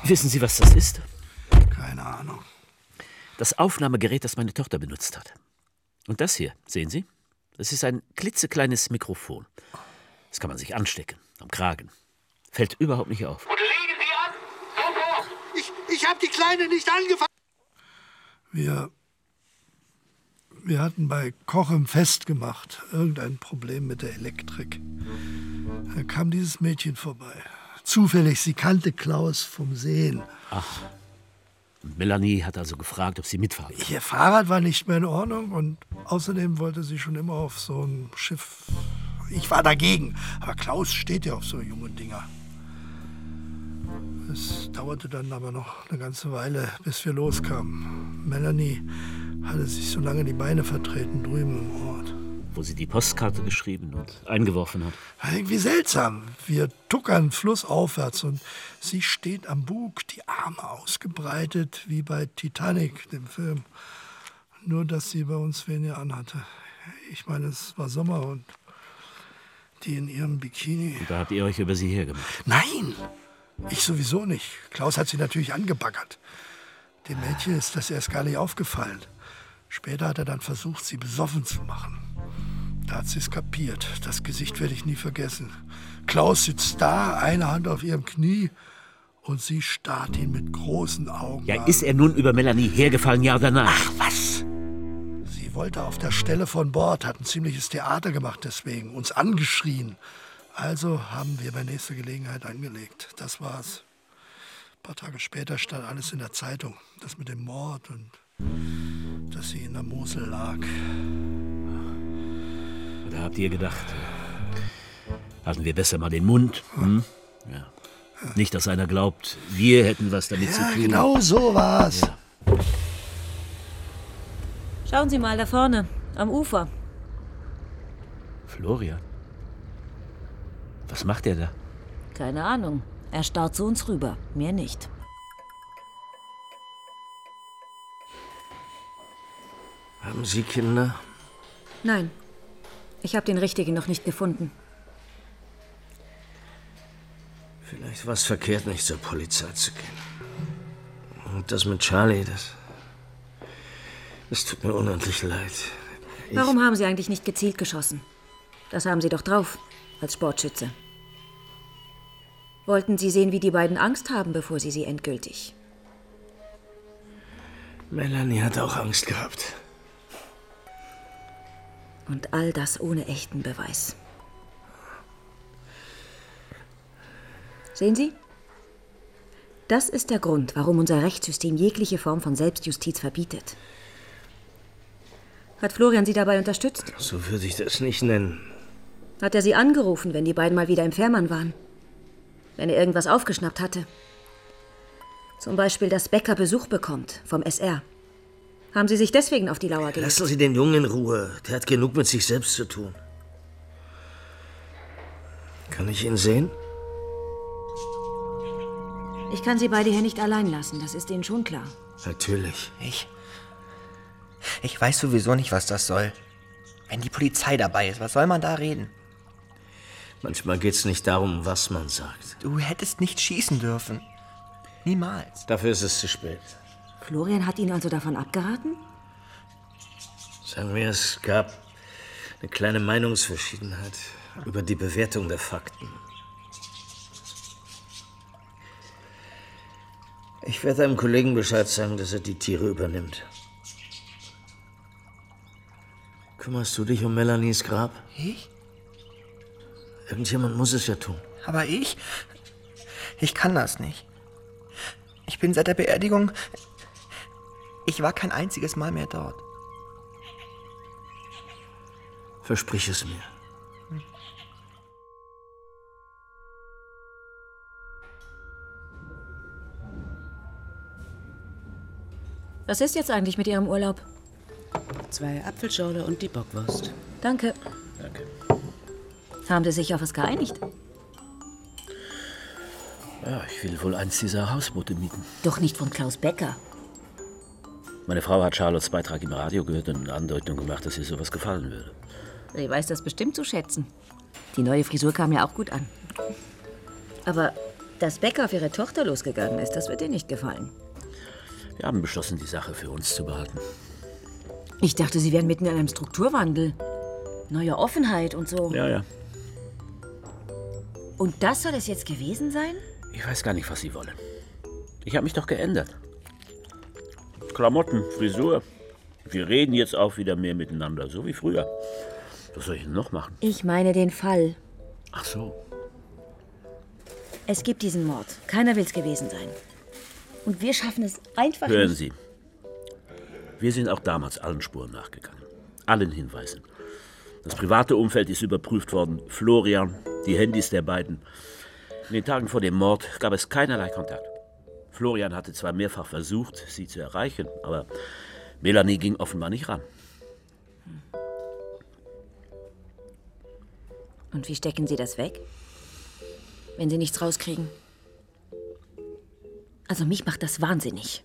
Wissen Sie, was das ist? Keine Ahnung. Das Aufnahmegerät, das meine Tochter benutzt hat. Und das hier, sehen Sie? Das ist ein klitzekleines Mikrofon. Das kann man sich anstecken, am Kragen. Fällt überhaupt nicht auf. Ich, ich hab die Kleine nicht angefasst. Wir. Wir hatten bei Kochem festgemacht, irgendein Problem mit der Elektrik. Da kam dieses Mädchen vorbei. Zufällig, sie kannte Klaus vom Sehen. Ach. Und Melanie hat also gefragt, ob sie mitfahren will. Ihr Fahrrad war nicht mehr in Ordnung und außerdem wollte sie schon immer auf so ein Schiff. Ich war dagegen, aber Klaus steht ja auf so junge Dinger. Es dauerte dann aber noch eine ganze Weile, bis wir loskamen. Melanie hatte sich so lange die Beine vertreten drüben im Ort. Wo sie die Postkarte geschrieben und eingeworfen hat. War irgendwie seltsam. Wir tuckern flussaufwärts und sie steht am Bug, die Arme ausgebreitet, wie bei Titanic, dem Film. Nur, dass sie bei uns weniger anhatte. Ich meine, es war Sommer und die in ihrem Bikini. Und da habt ihr euch über sie hergemacht. Nein! Ich sowieso nicht. Klaus hat sie natürlich angebaggert. Dem Mädchen ist das erst gar nicht aufgefallen. Später hat er dann versucht, sie besoffen zu machen. Da hat sie es kapiert. Das Gesicht werde ich nie vergessen. Klaus sitzt da, eine Hand auf ihrem Knie, und sie starrt ihn mit großen Augen Ja, an. ist er nun über Melanie hergefallen, ja oder nein? Ach, was? Sie wollte auf der Stelle von Bord, hat ein ziemliches Theater gemacht deswegen, uns angeschrien. Also haben wir bei nächster Gelegenheit angelegt. Das war's. Ein paar Tage später stand alles in der Zeitung. Das mit dem Mord und dass sie in der Mosel lag. Da habt ihr gedacht, äh, halten wir besser mal den Mund. Hm? Ja. Nicht, dass einer glaubt, wir hätten was damit zu Ja, tun. genau so war's. Ja. Schauen Sie mal da vorne, am Ufer. Florian? Was macht er da? Keine Ahnung. Er starrt zu uns rüber. Mehr nicht. Haben Sie Kinder? Nein. Ich habe den richtigen noch nicht gefunden. Vielleicht war es verkehrt, nicht zur Polizei zu gehen. Und das mit Charlie, das. Das tut mir unendlich leid. Ich, Warum haben Sie eigentlich nicht gezielt geschossen? Das haben Sie doch drauf, als Sportschütze. Wollten Sie sehen, wie die beiden Angst haben, bevor Sie sie endgültig. Melanie hat auch Angst gehabt. Und all das ohne echten Beweis. Sehen Sie? Das ist der Grund, warum unser Rechtssystem jegliche Form von Selbstjustiz verbietet. Hat Florian Sie dabei unterstützt? So würde ich das nicht nennen. Hat er sie angerufen, wenn die beiden mal wieder im Fährmann waren? Wenn er irgendwas aufgeschnappt hatte? Zum Beispiel, dass Becker Besuch bekommt vom SR. Haben Sie sich deswegen auf die Lauer gelegt? Lassen Sie den Jungen in Ruhe. Der hat genug mit sich selbst zu tun. Kann ich ihn sehen? Ich kann Sie beide hier nicht allein lassen, das ist Ihnen schon klar. Natürlich. Ich. Ich weiß sowieso nicht, was das soll. Wenn die Polizei dabei ist, was soll man da reden? Manchmal geht's nicht darum, was man sagt. Du hättest nicht schießen dürfen. Niemals. Dafür ist es zu spät. Florian hat Ihnen also davon abgeraten? Sagen wir, es gab eine kleine Meinungsverschiedenheit über die Bewertung der Fakten. Ich werde einem Kollegen Bescheid sagen, dass er die Tiere übernimmt. Kümmerst du dich um Melanies Grab? Ich? Irgendjemand muss es ja tun. Aber ich? Ich kann das nicht. Ich bin seit der Beerdigung. Ich war kein einziges Mal mehr dort. Versprich es mir. Was ist jetzt eigentlich mit Ihrem Urlaub? Zwei Apfelschorle und die Bockwurst. Danke. Danke. Haben Sie sich auf was geeinigt? Ja, ich will wohl eins dieser Hausboote mieten. Doch nicht von Klaus Becker. Meine Frau hat Charlottes Beitrag im Radio gehört und eine Andeutung gemacht, dass ihr sowas gefallen würde. Sie weiß das bestimmt zu schätzen. Die neue Frisur kam ja auch gut an. Aber dass Becker auf ihre Tochter losgegangen ist, das wird ihr nicht gefallen. Wir haben beschlossen, die Sache für uns zu behalten. Ich dachte, Sie wären mitten in einem Strukturwandel. Neue Offenheit und so. Ja, ja. Und das soll es jetzt gewesen sein? Ich weiß gar nicht, was Sie wollen. Ich habe mich doch geändert. Klamotten, Frisur. Wir reden jetzt auch wieder mehr miteinander, so wie früher. Was soll ich denn noch machen? Ich meine den Fall. Ach so. Es gibt diesen Mord. Keiner will es gewesen sein. Und wir schaffen es einfach Hören nicht. Sie. Wir sind auch damals allen Spuren nachgegangen. Allen Hinweisen. Das private Umfeld ist überprüft worden. Florian, die Handys der beiden. In den Tagen vor dem Mord gab es keinerlei Kontakt. Florian hatte zwar mehrfach versucht, sie zu erreichen, aber Melanie ging offenbar nicht ran. Und wie stecken Sie das weg? Wenn Sie nichts rauskriegen? Also mich macht das wahnsinnig.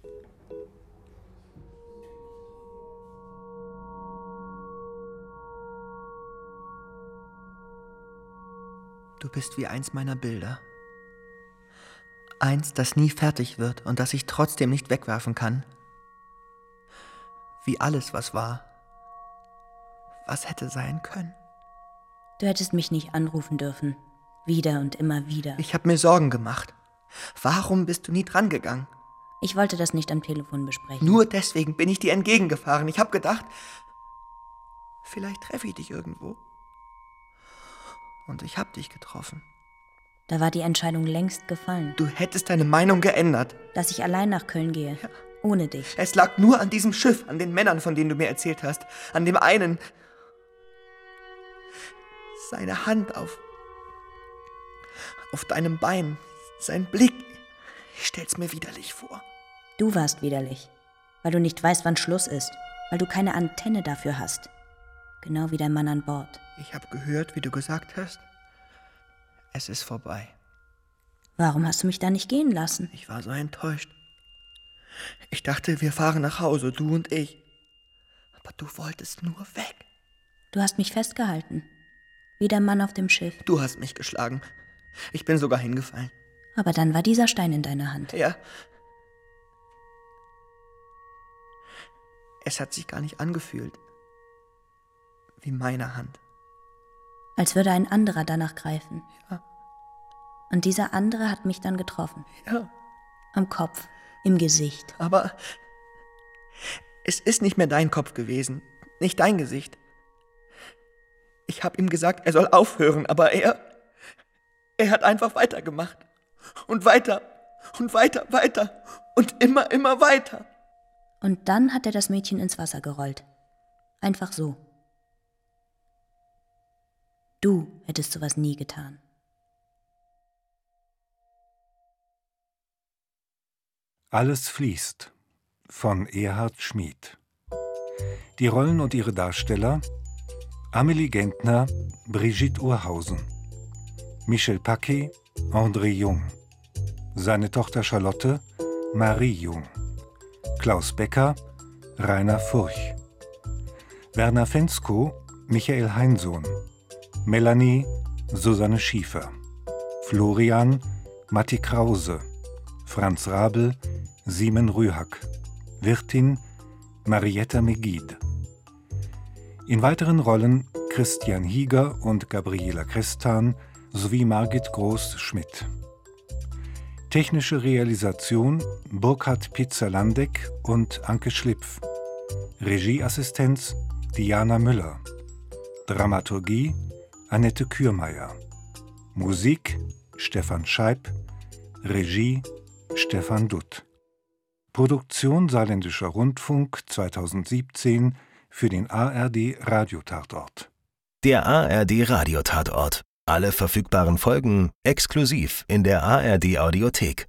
Du bist wie eins meiner Bilder. Eins, das nie fertig wird und das ich trotzdem nicht wegwerfen kann. Wie alles, was war. Was hätte sein können. Du hättest mich nicht anrufen dürfen. Wieder und immer wieder. Ich habe mir Sorgen gemacht. Warum bist du nie drangegangen? Ich wollte das nicht am Telefon besprechen. Nur deswegen bin ich dir entgegengefahren. Ich habe gedacht, vielleicht treffe ich dich irgendwo. Und ich habe dich getroffen. Da war die Entscheidung längst gefallen. Du hättest deine Meinung geändert. Dass ich allein nach Köln gehe. Ohne dich. Es lag nur an diesem Schiff, an den Männern, von denen du mir erzählt hast. An dem einen. Seine Hand auf. auf deinem Bein. Sein Blick. Ich stell's mir widerlich vor. Du warst widerlich. Weil du nicht weißt, wann Schluss ist. Weil du keine Antenne dafür hast. Genau wie der Mann an Bord. Ich habe gehört, wie du gesagt hast. Es ist vorbei. Warum hast du mich da nicht gehen lassen? Ich war so enttäuscht. Ich dachte, wir fahren nach Hause, du und ich. Aber du wolltest nur weg. Du hast mich festgehalten. Wie der Mann auf dem Schiff. Du hast mich geschlagen. Ich bin sogar hingefallen. Aber dann war dieser Stein in deiner Hand. Ja. Es hat sich gar nicht angefühlt. Wie meine Hand. Als würde ein anderer danach greifen. Ja. Und dieser andere hat mich dann getroffen. Ja. Am Kopf, im Gesicht. Aber es ist nicht mehr dein Kopf gewesen, nicht dein Gesicht. Ich habe ihm gesagt, er soll aufhören, aber er, er hat einfach weitergemacht. Und weiter und weiter, weiter und immer, immer weiter. Und dann hat er das Mädchen ins Wasser gerollt. Einfach so. Du hättest sowas nie getan. Alles fließt von Erhard Schmid. Die Rollen und ihre Darsteller Amelie Gentner, Brigitte Urhausen, Michel Paquet, André Jung, seine Tochter Charlotte, Marie Jung, Klaus Becker, Rainer Furch, Werner Fensko, Michael Heinsohn, Melanie, Susanne Schiefer, Florian, Matti Krause, Franz Rabel, Simon Rühack, Wirtin, Marietta Megid. In weiteren Rollen Christian Hieger und Gabriela Krestan sowie Margit Groß-Schmidt. Technische Realisation Burkhard Pizzalandeck und Anke Schlipf. Regieassistenz Diana Müller. Dramaturgie Annette Kürmeier. Musik Stefan Scheib. Regie Stefan Dutt. Produktion Saarländischer Rundfunk 2017 für den ARD Radiotatort. Der ARD Radiotatort. Alle verfügbaren Folgen exklusiv in der ARD Audiothek.